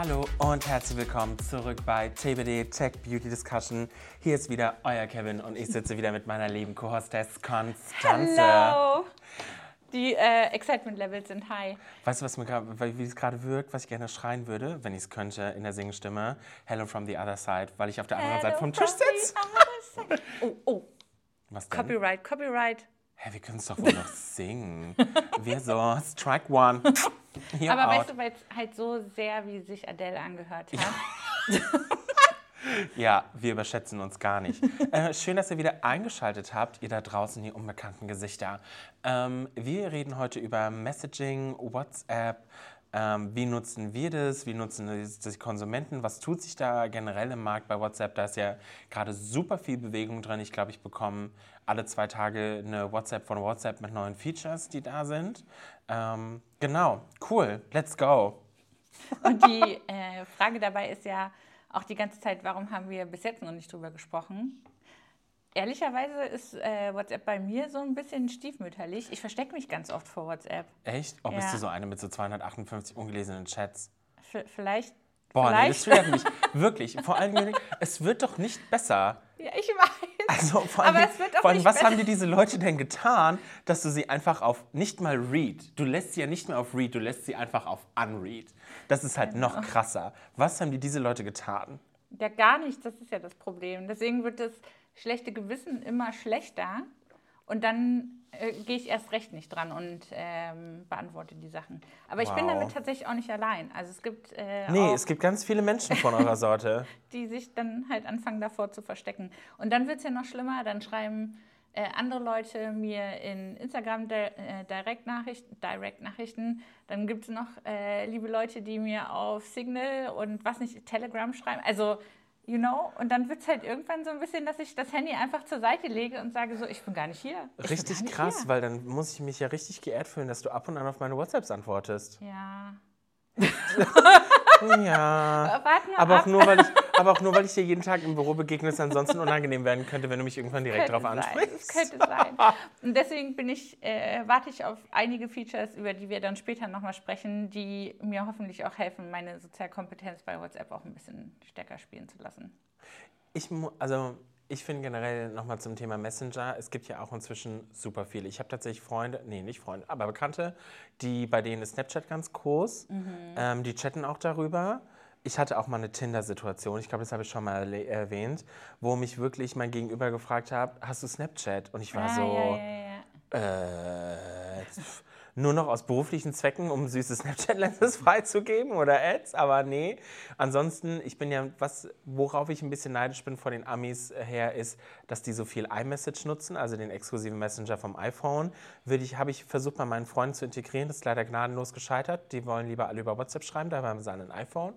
Hallo und herzlich willkommen zurück bei TBD Tech Beauty Discussion. Hier ist wieder euer Kevin und ich sitze wieder mit meiner lieben Co-Hostess Konstanze. Hallo! Die äh, Excitement-Levels sind high. Weißt du, was mir grad, wie es gerade wirkt, was ich gerne schreien würde, wenn ich es könnte in der Singstimme? Hello from the other side, weil ich auf der anderen Seite vom Tisch sitze. Oh, oh. Was denn? Copyright, Copyright. Hä, wir können es doch wohl noch singen. Wir so, Strike One. Hier Aber out. weißt du, weil es halt so sehr wie sich Adele angehört hat. Ja, wir überschätzen uns gar nicht. äh, schön, dass ihr wieder eingeschaltet habt, ihr da draußen, die unbekannten Gesichter. Ähm, wir reden heute über Messaging, WhatsApp. Ähm, wie nutzen wir das? Wie nutzen das die Konsumenten? Was tut sich da generell im Markt bei WhatsApp? Da ist ja gerade super viel Bewegung drin. Ich glaube, ich bekomme alle zwei Tage eine WhatsApp von WhatsApp mit neuen Features, die da sind. Ähm, genau, cool, let's go. Und die äh, Frage dabei ist ja auch die ganze Zeit, warum haben wir bis jetzt noch nicht drüber gesprochen? Ehrlicherweise ist äh, WhatsApp bei mir so ein bisschen stiefmütterlich. Ich verstecke mich ganz oft vor WhatsApp. Echt? Oh, bist Ja. du so eine mit so 258 ungelesenen Chats? V vielleicht. Boah, nee, das vielleicht. triggert mich. Wirklich. Vor allem, es wird doch nicht besser. ja, ich weiß. Also vor allem, Aber es wird auch vor allem was besser. haben dir diese Leute denn getan, dass du sie einfach auf nicht mal Read, du lässt sie ja nicht mehr auf Read, du lässt sie einfach auf Unread. Das ist halt noch krasser. Was haben dir diese Leute getan? Ja, gar nicht. Das ist ja das Problem. Deswegen wird das schlechte Gewissen immer schlechter. Und dann äh, gehe ich erst recht nicht dran und ähm, beantworte die Sachen. Aber ich bin Wow. damit tatsächlich auch nicht allein. Also es gibt äh, Nee, es gibt ganz viele Menschen von eurer Sorte. die sich dann halt anfangen davor zu verstecken. Und dann wird es ja noch schlimmer. Dann schreiben äh, andere Leute mir in Instagram Di- äh, Direct-Nachrichten. Direct -Nachrichten. Dann gibt es noch äh, liebe Leute, die mir auf Signal und was nicht, Telegram schreiben. Also, you know, und dann wird es halt irgendwann so ein bisschen, dass ich das Handy einfach zur Seite lege und sage so, ich bin gar nicht hier. Ich Richtig nicht krass, Hier. weil dann muss ich mich ja richtig geehrt fühlen, dass du ab und an auf meine WhatsApps antwortest. Ja. Ja. Aber ab. auch, nur, weil ich, aber auch nur, weil ich dir jeden Tag im Büro begegne, es ansonsten unangenehm werden könnte, wenn du mich irgendwann direkt darauf sein, ansprichst. Es könnte sein. Und deswegen bin ich, äh, warte ich auf einige Features, über die wir dann später nochmal sprechen, die mir hoffentlich auch helfen, meine Sozialkompetenz bei WhatsApp auch ein bisschen stärker spielen zu lassen. Ich, also, ich finde generell nochmal zum Thema Messenger, es gibt ja auch inzwischen super viele. Ich habe tatsächlich Freunde, nee, nicht Freunde, aber Bekannte, die bei denen ist Snapchat ganz groß. Ähm, die chatten auch darüber. Ich hatte auch mal eine Tinder-Situation, ich glaube, das habe ich schon mal erwähnt, wo mich wirklich mein Gegenüber gefragt hat, hast du Snapchat? Und ich war Ah, so, ja, ja, ja. äh, nur noch aus beruflichen Zwecken, um süße Snapchat-Lenses freizugeben oder Ads, aber nee. Ansonsten, ich bin ja, was, worauf ich ein bisschen neidisch bin vor den Amis her, ist, dass die so viel iMessage nutzen, also den exklusiven Messenger vom iPhone. Würde ich, habe ich versucht, bei meinen Freunden zu integrieren, das ist leider gnadenlos gescheitert. Die wollen lieber alle über WhatsApp schreiben, dabei haben sie ein iPhone.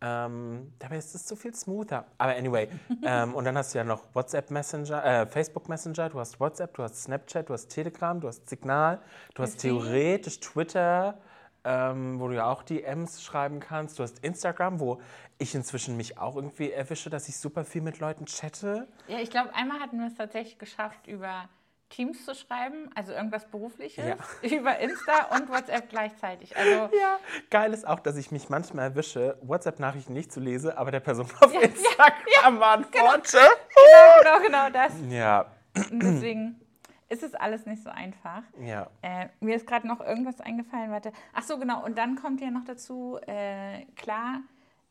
Ähm, dabei ist es so viel smoother. Aber anyway, ähm, und dann hast du ja noch WhatsApp Messenger, äh, Facebook Messenger, du hast WhatsApp, du hast Snapchat, du hast Telegram, du hast Signal, du hast theoretisch Twitter, ähm, wo du ja auch DMs schreiben kannst, du hast Instagram, wo ich inzwischen mich auch irgendwie erwische, dass ich super viel mit Leuten chatte. Ja, ich glaube, einmal hatten wir es tatsächlich geschafft, über Teams zu schreiben, also irgendwas Berufliches, Ja. über Insta und WhatsApp gleichzeitig. Also, Ja, geil ist auch, dass ich mich manchmal erwische, WhatsApp-Nachrichten nicht zu lese, aber der Person auf Ja, ja, Instagram antworte. genau, genau, genau das. Ja, Und deswegen ist es alles nicht so einfach. ja. Äh, mir ist gerade noch irgendwas eingefallen, warte. Ach so, genau. Und dann kommt ja noch dazu, äh, klar,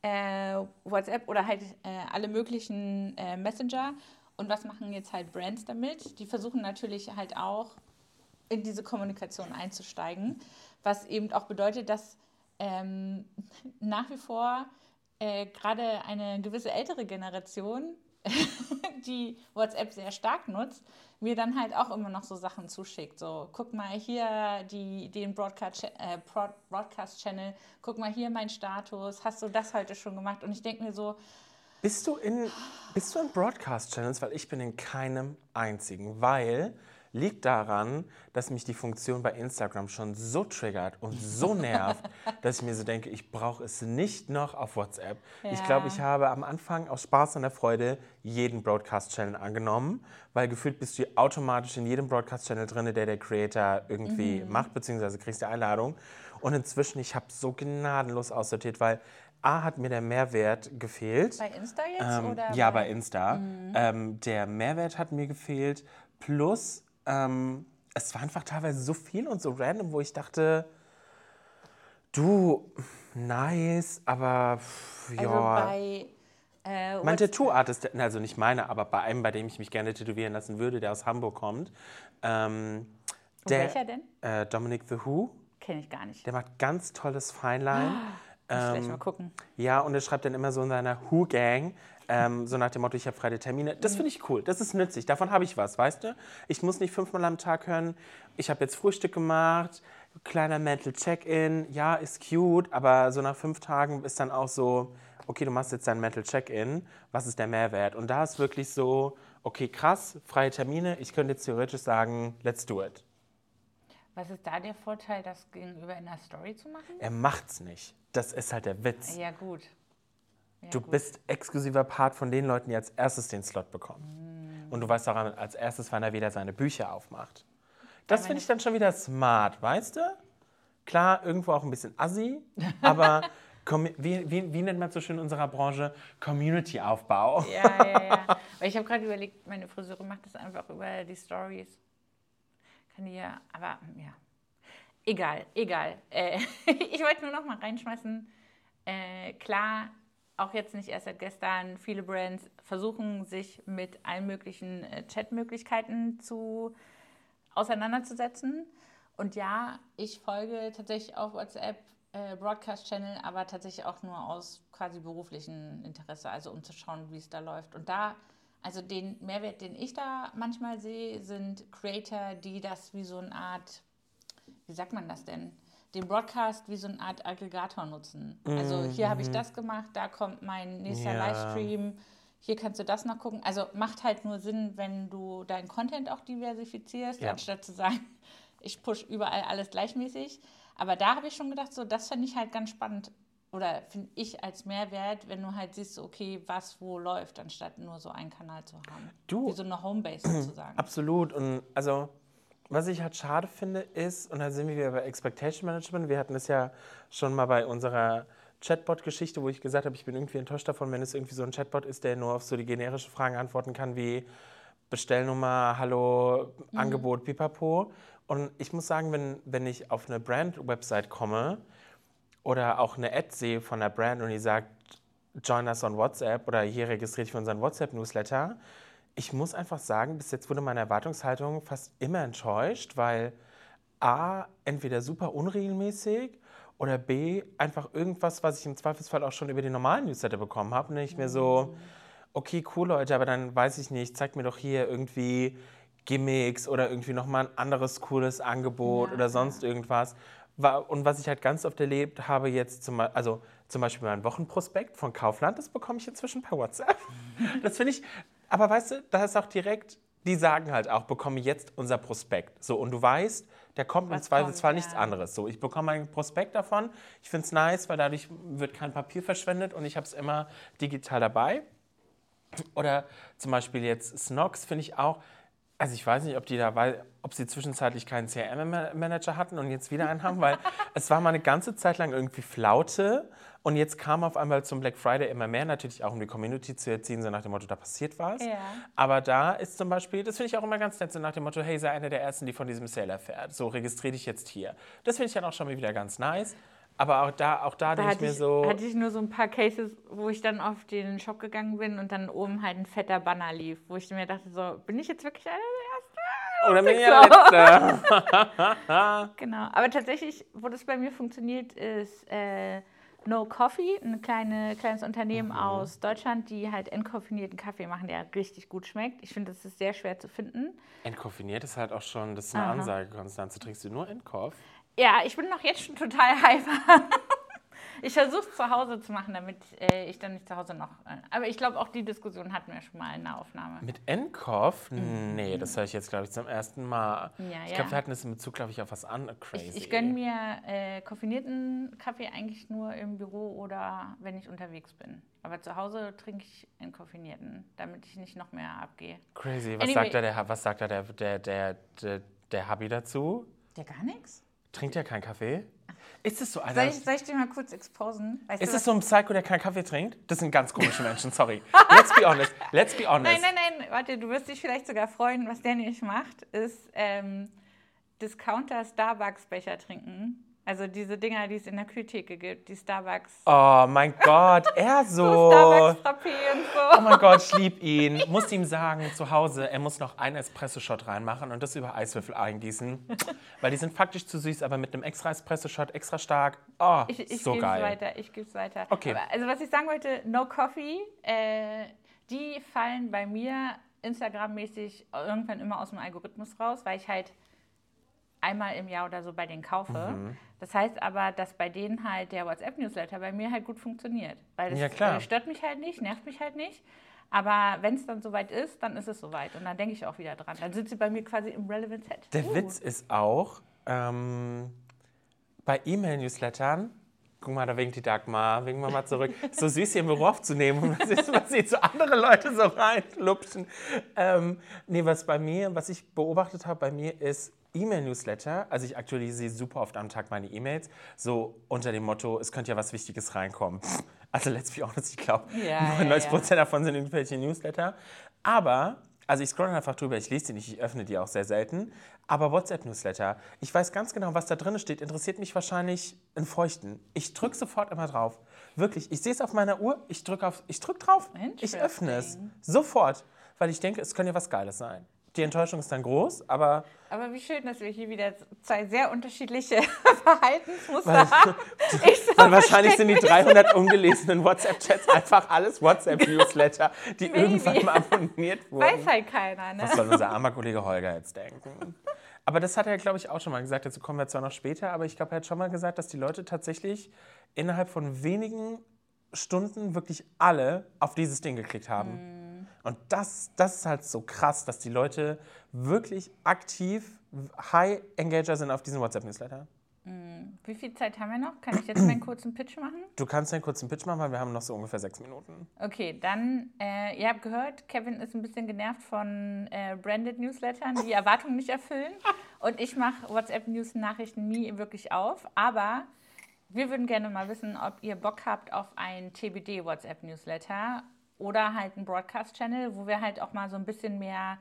äh, WhatsApp oder halt äh, alle möglichen äh, Messenger. Und was machen jetzt halt Brands damit? Die versuchen natürlich halt auch in diese Kommunikation einzusteigen, was eben auch bedeutet, dass ähm, nach wie vor äh, gerade eine gewisse ältere Generation, die WhatsApp sehr stark nutzt, mir dann halt auch immer noch so Sachen zuschickt. So, guck mal hier die, den Broadcast, äh, Broad- Broadcast-Channel, guck mal hier mein Status, hast du das heute schon gemacht? Und ich denke mir so, Bist du in, bist du in Broadcast-Channels? Weil ich bin in keinem einzigen. Weil liegt daran, dass mich die Funktion bei Instagram schon so triggert und so nervt, dass ich mir so denke, ich brauche es nicht noch auf WhatsApp. Ich glaube, Ja. ich habe am Anfang aus Spaß an der Freude jeden Broadcast-Channel angenommen, weil gefühlt bist du automatisch in jedem Broadcast-Channel drin, der der Creator irgendwie macht, beziehungsweise kriegst die Einladung. Und inzwischen, ich habe so gnadenlos aussortiert, weil A hat mir der Mehrwert gefehlt. Bei Insta jetzt? Ähm, oder ja, bei Insta. Ähm, der Mehrwert hat mir gefehlt. Plus, ähm, es war einfach teilweise so viel und so random, wo ich dachte, du, nice, aber pff, ja. Also bei. Äh, mein Tattoo-Artist, also nicht meine, aber bei einem, bei dem ich mich gerne tätowieren lassen würde, der aus Hamburg kommt. Ähm, der, welcher denn? Äh, Dominic The Who. Kenne ich gar nicht. Der macht ganz tolles Feinlein. Gleich mal gucken. Ja, und er schreibt dann immer so in seiner Who-Gang, ähm, so nach dem Motto, ich habe freie Termine. Das finde ich cool, das ist nützlich, davon habe ich was, weißt du? Ich muss nicht fünfmal am Tag hören, ich habe jetzt Frühstück gemacht, kleiner Mental Check-In, ja, ist cute, aber so nach fünf Tagen ist dann auch so, okay, du machst jetzt dein Mental Check-In, was ist der Mehrwert? Und da ist wirklich so, okay, krass, freie Termine, ich könnte jetzt theoretisch sagen, let's do it. Was ist da der Vorteil, das gegenüber in der Story zu machen? Er macht's nicht. Das ist halt der Witz. Ja, gut. Ja, Du gut. bist exklusiver Part von den Leuten, die als erstes den Slot bekommen. Und du weißt auch als erstes, wann er wieder seine Bücher aufmacht. Das finde ich dann schon wieder smart, weißt du? Klar, irgendwo auch ein bisschen assi, aber wie, wie, wie nennt man so schön in unserer Branche? Community-Aufbau. Ja, ja, ja. Weil ich habe gerade überlegt, meine Friseurin macht das einfach über die Stories. Kann ja, aber ja. Egal, egal. Äh, ich wollte nur noch mal reinschmeißen. Äh, klar, auch jetzt nicht erst seit gestern, viele Brands versuchen sich mit allen möglichen äh, Chatmöglichkeiten zu auseinanderzusetzen. Und ja, ich folge tatsächlich auf WhatsApp äh, Broadcast Channel, aber tatsächlich auch nur aus quasi beruflichem Interesse, also um zu schauen, wie es da läuft. Und da, also den Mehrwert, den ich da manchmal sehe, sind Creator, die das wie so eine Art, wie sagt man das denn? Den Broadcast wie so eine Art Aggregator nutzen. Also hier habe ich das gemacht, da kommt mein nächster Ja. Livestream, hier kannst du das noch gucken. Also macht halt nur Sinn, wenn du deinen Content auch diversifizierst, Ja. anstatt zu sagen, ich push überall alles gleichmäßig. Aber da habe ich schon gedacht, so das fände ich halt ganz spannend oder finde ich als Mehrwert, wenn du halt siehst, okay, was wo läuft, anstatt nur so einen Kanal zu haben. Du- Wie so eine Homebase sozusagen. Absolut. Und also, was ich halt schade finde, ist, und da sind wir wieder bei Expectation Management. Wir hatten es ja schon mal bei unserer Chatbot-Geschichte, wo ich gesagt habe, ich bin irgendwie enttäuscht davon, wenn es irgendwie so ein Chatbot ist, der nur auf so die generische Fragen antworten kann, wie Bestellnummer, Hallo, Angebot, Pipapo. Und ich muss sagen, wenn, wenn ich auf eine Brand-Website komme oder auch eine Ad sehe von einer Brand und die sagt, join us on WhatsApp oder hier registriere dich für unseren WhatsApp-Newsletter, ich muss einfach sagen, bis jetzt wurde meine Erwartungshaltung fast immer enttäuscht, weil A, entweder super unregelmäßig oder B, einfach irgendwas, was ich im Zweifelsfall auch schon über die normalen Newsletter bekommen habe. Und ich mir so, okay, cool, Leute, aber dann weiß ich nicht, zeigt mir doch hier irgendwie Gimmicks oder irgendwie nochmal ein anderes cooles Angebot Ja, oder sonst irgendwas. Und was ich halt ganz oft erlebt habe, jetzt zum, also zum Beispiel mein Wochenprospekt von Kaufland, das bekomme ich inzwischen per WhatsApp. Das finde ich, aber weißt du, da ist auch direkt, die sagen halt auch, bekomme jetzt unser Prospekt. So, und du weißt, der kommt im Was Zweifelsfall kommt, nichts anderes. So, ich bekomme ein Prospekt davon. Ich finde es nice, weil dadurch wird kein Papier verschwendet und ich habe es immer digital dabei. Oder zum Beispiel jetzt Snox finde ich auch, also ich weiß nicht, ob die da, weil, ob sie zwischenzeitlich keinen CRM-Manager hatten und jetzt wieder einen haben, weil es war mal eine ganze Zeit lang irgendwie Flaute und jetzt kam auf einmal zum Black Friday immer mehr, natürlich auch um die Community zu erziehen, so nach dem Motto, da passiert was. Ja. Aber da ist zum Beispiel, das finde ich auch immer ganz nett, so nach dem Motto, hey, sei einer der Ersten, die von diesem Sale erfährt. So, registriere dich jetzt hier. Das finde ich dann auch schon mal wieder ganz nice. Aber auch da, auch da, Da denke ich hatte mir ich, so, hatte ich nur so ein paar Cases, wo ich dann auf den Shop gegangen bin und dann oben halt ein fetter Banner lief, wo ich mir dachte, so, bin ich jetzt wirklich einer der Ersten? oder bin ich der Letzte? Genau. Aber tatsächlich, wo das bei mir funktioniert, ist äh, No Coffee, ein kleine, kleines Unternehmen aus Deutschland, die halt entkoffinierten Kaffee machen, der richtig gut schmeckt. Ich finde, das ist sehr schwer zu finden. Entkoffiniert ist halt auch schon, das ist eine Aha. Ansage, Konstanze. Trinkst du nur Entkoff? Ja, ich bin noch jetzt schon total hyper. Ich versuche es zu Hause zu machen, damit äh, ich dann nicht zu Hause noch. Äh, aber ich glaube, auch die Diskussion hatten wir schon mal in der Aufnahme. Mit Entkoff? Nee, das höre ich jetzt, glaube ich, zum ersten Mal. Mhm. Ja, ich ja. glaube, wir hatten es in Bezug, glaube ich, auf was anderes. Crazy. Ich, ich gönne mir äh, koffinierten Kaffee eigentlich nur im Büro oder wenn ich unterwegs bin. Aber zu Hause trinke ich entkoffinierten, damit ich nicht noch mehr abgehe. Crazy. Was Anyway. sagt da der, was sagt da der, der, der, der, der Hubby dazu? Der gar nichts? Trinkt er keinen Kaffee? Ist es so einer? Soll ich, soll ich dir mal kurz exposen? Weißt ist es so ein Psycho, der keinen Kaffee trinkt? Das sind ganz komische Menschen, sorry. Let's be honest. Let's be honest. Nein, nein, nein, warte, du wirst dich vielleicht sogar freuen. Was der nämlich macht, ist ähm, Discounter Starbucks Becher trinken. Also diese Dinger, die es in der Kühltheke gibt, die Starbucks. Oh mein Gott, er So so. Starbucks Frappé und Oh so. mein Gott, ich lieb ihn. Muss ihm sagen, zu Hause, er muss noch einen Espresso-Shot reinmachen und das über Eiswürfel eingießen. Weil die sind faktisch zu süß, aber mit einem extra Espresso-Shot extra stark. Oh, Ich, ich so gebe es geil. weiter, ich gebe es weiter. Okay. Aber, also was ich sagen wollte, No Coffee, äh, die fallen bei mir Instagram-mäßig irgendwann immer aus dem Algorithmus raus, weil ich halt einmal im Jahr oder so bei denen kaufe. Mhm. Das heißt aber, dass bei denen halt der WhatsApp-Newsletter bei mir halt gut funktioniert. Weil das Ja, klar. äh, stört mich halt nicht, nervt mich halt nicht. Aber wenn es dann soweit ist, dann ist es soweit. Und dann denke ich auch wieder dran. Dann sind sie bei mir quasi im Relevant Set. Der Uh. Witz ist auch, ähm, bei E-Mail-Newslettern, guck mal, da winkt die Dagmar, winken wir mal zurück, so süß hier im Büro aufzunehmen. Und was ist, was sie so andere Leute so reinlupschen. Ähm, nee, was bei mir, was ich beobachtet habe bei mir ist E-Mail-Newsletter, also ich aktualisiere super oft am Tag meine E-Mails, so unter dem Motto, es könnte ja was Wichtiges reinkommen. Also let's be honest, ich glaube, Ja, 99 ja, Prozent davon sind irgendwelche Newsletter. Aber, also ich scroll einfach drüber, ich lese die nicht, ich öffne die auch sehr selten. Aber WhatsApp-Newsletter, ich weiß ganz genau, was da drin steht, interessiert mich wahrscheinlich in Feuchten. Ich drücke sofort immer drauf. Wirklich, ich sehe es auf meiner Uhr, ich drücke drück drauf, ich öffne es. Sofort, weil ich denke, es könnte ja was Geiles sein. Die Enttäuschung ist dann groß, aber Aber wie schön, dass wir hier wieder zwei sehr unterschiedliche Verhaltensmuster Weil- haben. So wahrscheinlich sind die 300 ungelesenen WhatsApp-Chats einfach alles WhatsApp-Newsletter, die Maybe. irgendwann mal abonniert wurden. weiß halt keiner, ne? Was soll unser armer Kollege Holger jetzt denken? Aber das hat er, glaube ich, auch schon mal gesagt. Dazu kommen wir zwar noch später, aber ich glaube, er hat schon mal gesagt, dass die Leute tatsächlich innerhalb von wenigen Stunden wirklich alle auf dieses Ding geklickt haben. Und das, das ist halt so krass, dass die Leute wirklich aktiv High Engager sind auf diesem WhatsApp-Newsletter. Wie viel Zeit haben wir noch? Kann ich jetzt meinen kurzen Pitch machen? Du kannst einen kurzen Pitch machen, weil wir haben noch so ungefähr sechs Minuten. Okay, dann, äh, ihr habt gehört, Kevin ist ein bisschen genervt von äh, Branded Newslettern, die Erwartungen nicht erfüllen. Und ich mache WhatsApp-News-Nachrichten nie wirklich auf. Aber wir würden gerne mal wissen, ob ihr Bock habt auf einen TBD-WhatsApp-Newsletter oder halt einen Broadcast-Channel, wo wir halt auch mal so ein bisschen mehr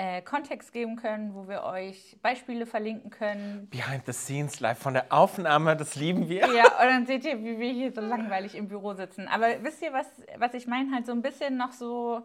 äh, Kontext geben können, wo wir euch Beispiele verlinken können, Behind the scenes, live von der Aufnahme, das lieben wir. Ja, und dann seht ihr, wie wir hier so langweilig im Büro sitzen. Aber wisst ihr, was, was ich meine? Halt so ein bisschen noch so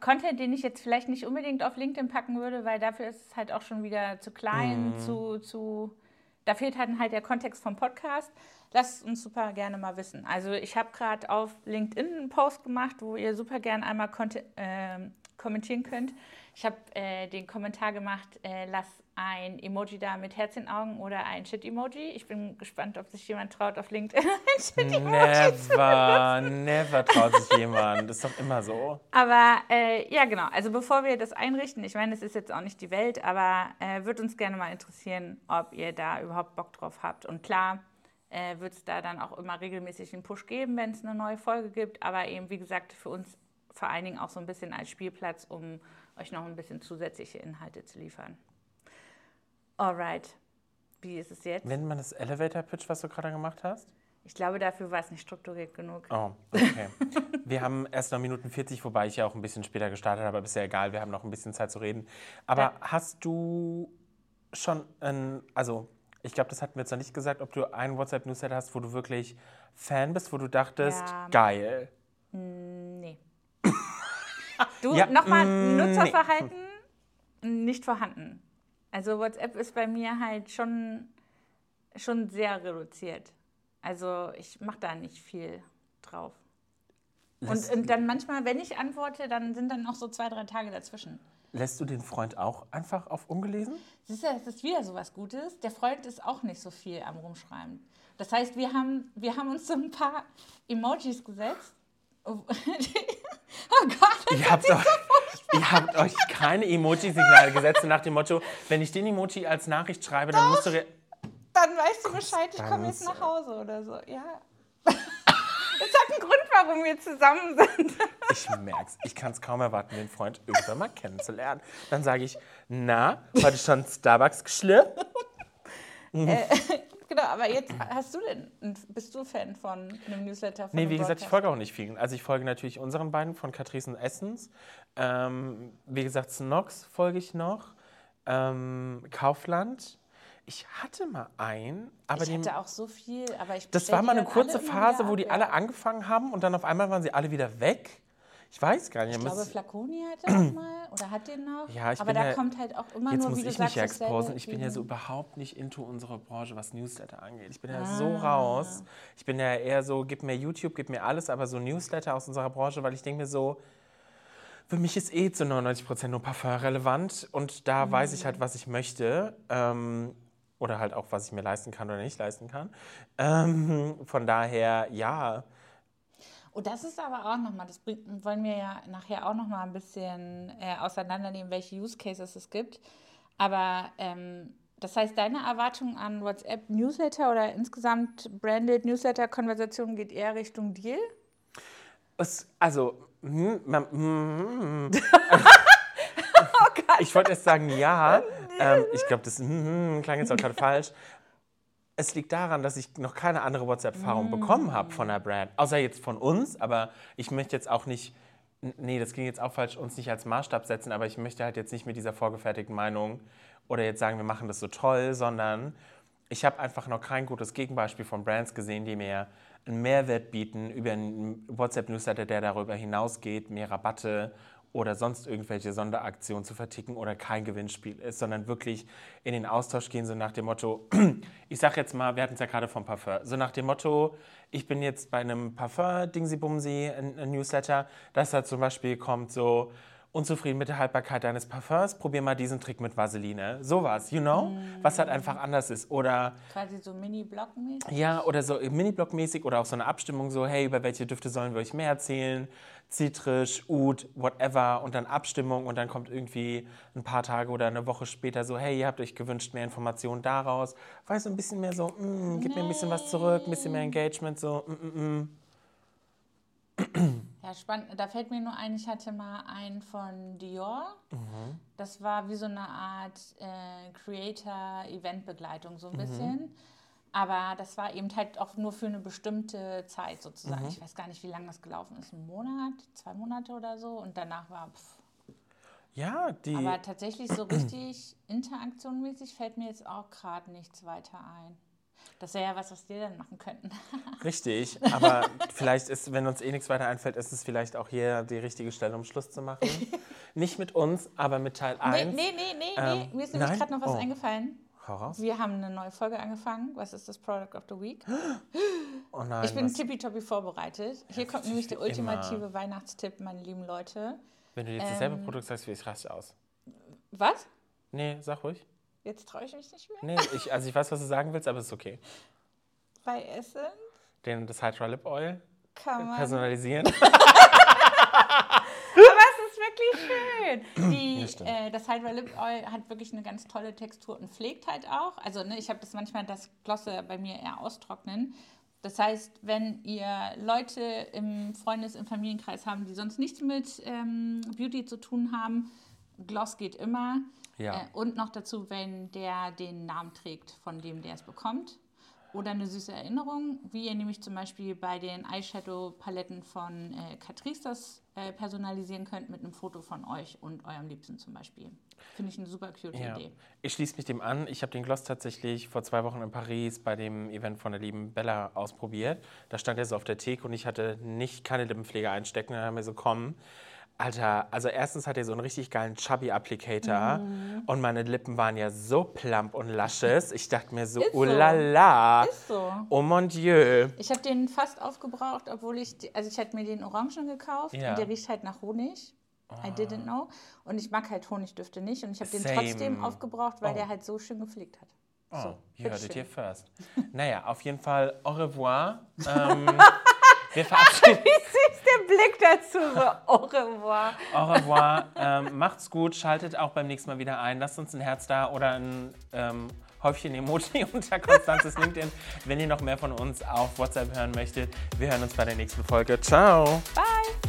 Content, den ich jetzt vielleicht nicht unbedingt auf LinkedIn packen würde, weil dafür ist es halt auch schon wieder zu klein, zu, zu. Da fehlt halt, halt der Kontext vom Podcast. Lasst uns super gerne mal wissen. Also ich habe gerade auf LinkedIn einen Post gemacht, wo ihr super gerne einmal ähm, kommentieren könnt. Ich habe äh, den Kommentar gemacht, äh, lass ein Emoji da mit Herz in Augen oder ein Shit-Emoji. Ich bin gespannt, ob sich jemand traut, auf LinkedIn ein Shit-Emoji zu Never, never traut sich jemand. Das ist doch immer so. aber äh, ja, genau. Also bevor wir das einrichten, ich meine, es ist jetzt auch nicht die Welt, aber äh, würde uns gerne mal interessieren, ob ihr da überhaupt Bock drauf habt. Und klar, äh, wird es da dann auch immer regelmäßig einen Push geben, wenn es eine neue Folge gibt. Aber eben, wie gesagt, für uns vor allen Dingen auch so ein bisschen als Spielplatz, um euch noch ein bisschen zusätzliche Inhalte zu liefern. Alright. Wie ist es jetzt? Nennt man das Elevator-Pitch, was du gerade gemacht hast? Ich glaube, dafür war es nicht strukturiert genug. Oh, okay. Wir haben erst noch Minuten 40, wobei ich ja auch ein bisschen später gestartet habe, aber ist ja egal, wir haben noch ein bisschen Zeit zu reden. Aber Ja. hast du schon ein, also ich glaube, das hatten wir jetzt noch nicht gesagt, ob du einen WhatsApp-Newsletter hast, wo du wirklich Fan bist, wo du dachtest, Ja. geil. Nee. Du, Ja, nochmal, mm, nee. Nutzerverhalten nicht vorhanden. Also WhatsApp ist bei mir halt schon, schon sehr reduziert. Also ich mache da nicht viel drauf. Und, und dann manchmal, wenn ich antworte, dann sind dann noch so zwei, drei Tage dazwischen. lässt du den Freund auch einfach auf ungelesen? Siehst du, das ist wieder so was Gutes. Der Freund ist auch nicht so viel am Rumschreiben. Das heißt, wir haben, wir haben uns so ein paar Emojis gesetzt. Oh, oh Gott, Ihr habt, euch, ihr habt euch keine Emoji-Signale gesetzt nach dem Motto, wenn ich den Emoji als Nachricht schreibe, dann musst du... dann weißt du Bescheid, ich komme jetzt nach Hause oder so. Ja. Es hat einen Grund, warum wir zusammen sind. Ich merk's. Ich kann es kaum erwarten, den Freund irgendwann mal kennenzulernen. Dann sage ich, na, heute schon Starbucks geschlürpt? Genau, aber jetzt hast du denn, bist du Fan von einem Newsletter? Von Nee, wie gesagt, ich folge auch nicht vielen. Also ich folge natürlich unseren beiden von Catrice und Essence. Ähm, wie gesagt, Snox folge ich noch. Ähm, Kaufland. Ich hatte mal einen, aber Ich hatte auch so viel, aber ich das war mal eine kurze Phase, wo die ja. alle angefangen haben und dann auf einmal waren sie alle wieder weg. Ich weiß gar nicht. Ich glaube, Flaconi hatte auch mal oder hat den noch. Ja, ich aber da ja- kommt halt auch immer Jetzt nur, muss wie du ich sagst, mich ja dasselbe exposen. Ich bin ja so überhaupt nicht into unsere Branche, was Newsletter angeht. Ich bin ja Ah. so raus. Ich bin ja eher so, gib mir YouTube, gib mir alles, aber so Newsletter aus unserer Branche, weil ich denke mir so, für mich ist eh zu 99% nur Parfum relevant und da weiß ich Mhm. halt, was ich möchte. Ähm, oder halt auch, was ich mir leisten kann oder nicht leisten kann. Ähm, von daher, ja. Und das ist aber auch nochmal, das bringt, wollen wir ja nachher auch nochmal ein bisschen äh, auseinandernehmen, welche Use Cases es gibt. Aber ähm, das heißt, deine Erwartung an WhatsApp Newsletter oder insgesamt Branded Newsletter Konversation geht eher Richtung Deal? Es, also, hm, man. Oh ich wollte erst sagen, ja. Ähm, ich glaube, das hm, hm, klang jetzt auch gerade falsch. Es liegt daran, dass ich noch keine andere WhatsApp-Erfahrung bekommen habe von der Brand. Außer jetzt von uns, aber ich möchte jetzt auch nicht, nee, das ging jetzt auch falsch, uns nicht als Maßstab setzen, aber ich möchte halt jetzt nicht mit dieser vorgefertigten Meinung oder jetzt sagen, wir machen das so toll, sondern ich habe einfach noch kein gutes Gegenbeispiel von Brands gesehen, die mir einen Mehrwert bieten über einen WhatsApp-Newsletter, der darüber hinausgeht, mehr Rabatte oder sonst irgendwelche Sonderaktionen zu verticken oder kein Gewinnspiel ist, sondern wirklich in den Austausch gehen, so nach dem Motto, ich sag jetzt mal, wir hatten es ja gerade vom Parfum, so nach dem Motto, ich bin jetzt bei einem Parfum, Dingsi Bumsi, ein, ein Newsletter, dass da zum Beispiel kommt so, unzufrieden mit der Haltbarkeit deines Parfums, probier mal diesen Trick mit Vaseline. Sowas, you know? Was halt einfach anders ist. Oder Quasi so Mini-Block-mäßig? ja, oder so Mini-Block-mäßig oder auch so eine Abstimmung so, hey, über welche Düfte sollen wir euch mehr erzählen? Zitrisch, Oud, whatever und dann Abstimmung und dann kommt irgendwie ein paar Tage oder eine Woche später so, hey, ihr habt euch gewünscht mehr Informationen daraus. Weißt du, ein bisschen mehr so, mm, gib mir ein bisschen was zurück, ein bisschen mehr Engagement, so, mm, mm, mm. Ja, spannend. Da fällt mir nur ein, ich hatte mal einen von Dior. Mhm. Das war wie so eine Art äh, Creator-Event-Begleitung, so ein bisschen. Aber das war eben halt auch nur für eine bestimmte Zeit sozusagen. Mhm. Ich weiß gar nicht, wie lange das gelaufen ist. Ein Monat, zwei Monate oder so. Und danach war. Pff. Ja, die. Aber tatsächlich so richtig interaktionmäßig fällt mir jetzt auch gerade nichts weiter ein. Das wäre ja was, was wir dann machen könnten. Richtig, aber vielleicht ist, wenn uns eh nichts weiter einfällt, ist es vielleicht auch hier die richtige Stelle, um Schluss zu machen. Nicht mit uns, aber mit Teil Nee, 1. nee, nee, nee, Ähm, nee. Mir ist nämlich gerade noch was Oh. eingefallen. Wir haben eine neue Folge angefangen. Was ist das Product of the Week? Oh nein, Ich bin tippitoppi vorbereitet. Hier kommt nämlich der wie immer. ultimative Weihnachtstipp, meine lieben Leute. wenn du jetzt ähm, dasselbe Produkt sagst, wie ich raste aus. Was? Nee, sag ruhig. Jetzt traue ich mich nicht mehr. Nee, ich, also ich weiß, was du sagen willst, aber es ist okay. Bei Essen Den, das Hydra Lip Oil kann man. personalisieren. Aber es ist wirklich schön. Die, Das stimmt. äh, das Hydra Lip Oil hat wirklich eine ganz tolle Textur und pflegt halt auch. Also ne, ich habe das manchmal, das Glosse bei mir eher austrocknen. Das heißt, wenn ihr Leute im Freundes-, im Familienkreis haben, die sonst nichts mit ähm, Beauty zu tun haben, Gloss geht immer. Ja. Äh, und noch dazu, wenn der den Namen trägt, von dem der es bekommt. Oder eine süße Erinnerung, wie ihr nämlich zum Beispiel bei den Eyeshadow-Paletten von äh, Catrice das äh, personalisieren könnt mit einem Foto von euch und eurem Liebsten zum Beispiel. Finde ich eine super cute Ja. Idee. Ich schließe mich dem an. Ich habe den Gloss tatsächlich vor zwei Wochen in Paris bei dem Event von der lieben Bella ausprobiert. Da stand er so auf der Theke und ich hatte nicht keine Lippenpflege einstecken. Dann haben wir so, komm. Alter, also erstens hat er so einen richtig geilen Chubby-Applicator Mhm. und meine Lippen waren ja so plump und luscious. Ich dachte mir so, oh la la, Ist so. oh mon Dieu. Ich habe den fast aufgebraucht, obwohl ich, also ich hatte mir den Orangen gekauft Ja. und der riecht halt nach Honig. I didn't know. Und ich mag halt Honigdüfte nicht und ich habe den trotzdem aufgebraucht, weil Oh. der halt so schön gepflegt hat. Oh, So, you heard it here first. naja, auf jeden Fall au revoir. Ähm, wir verabschieden Wie süß der Blick dazu, so au revoir. Au revoir. ähm, macht's gut. Schaltet auch beim nächsten Mal wieder ein. Lasst uns ein Herz da oder ein ähm, Häufchen Emoji unter Konstanzes LinkedIn, wenn ihr noch mehr von uns auf WhatsApp hören möchtet. Wir hören uns bei der nächsten Folge. Ciao. Bye.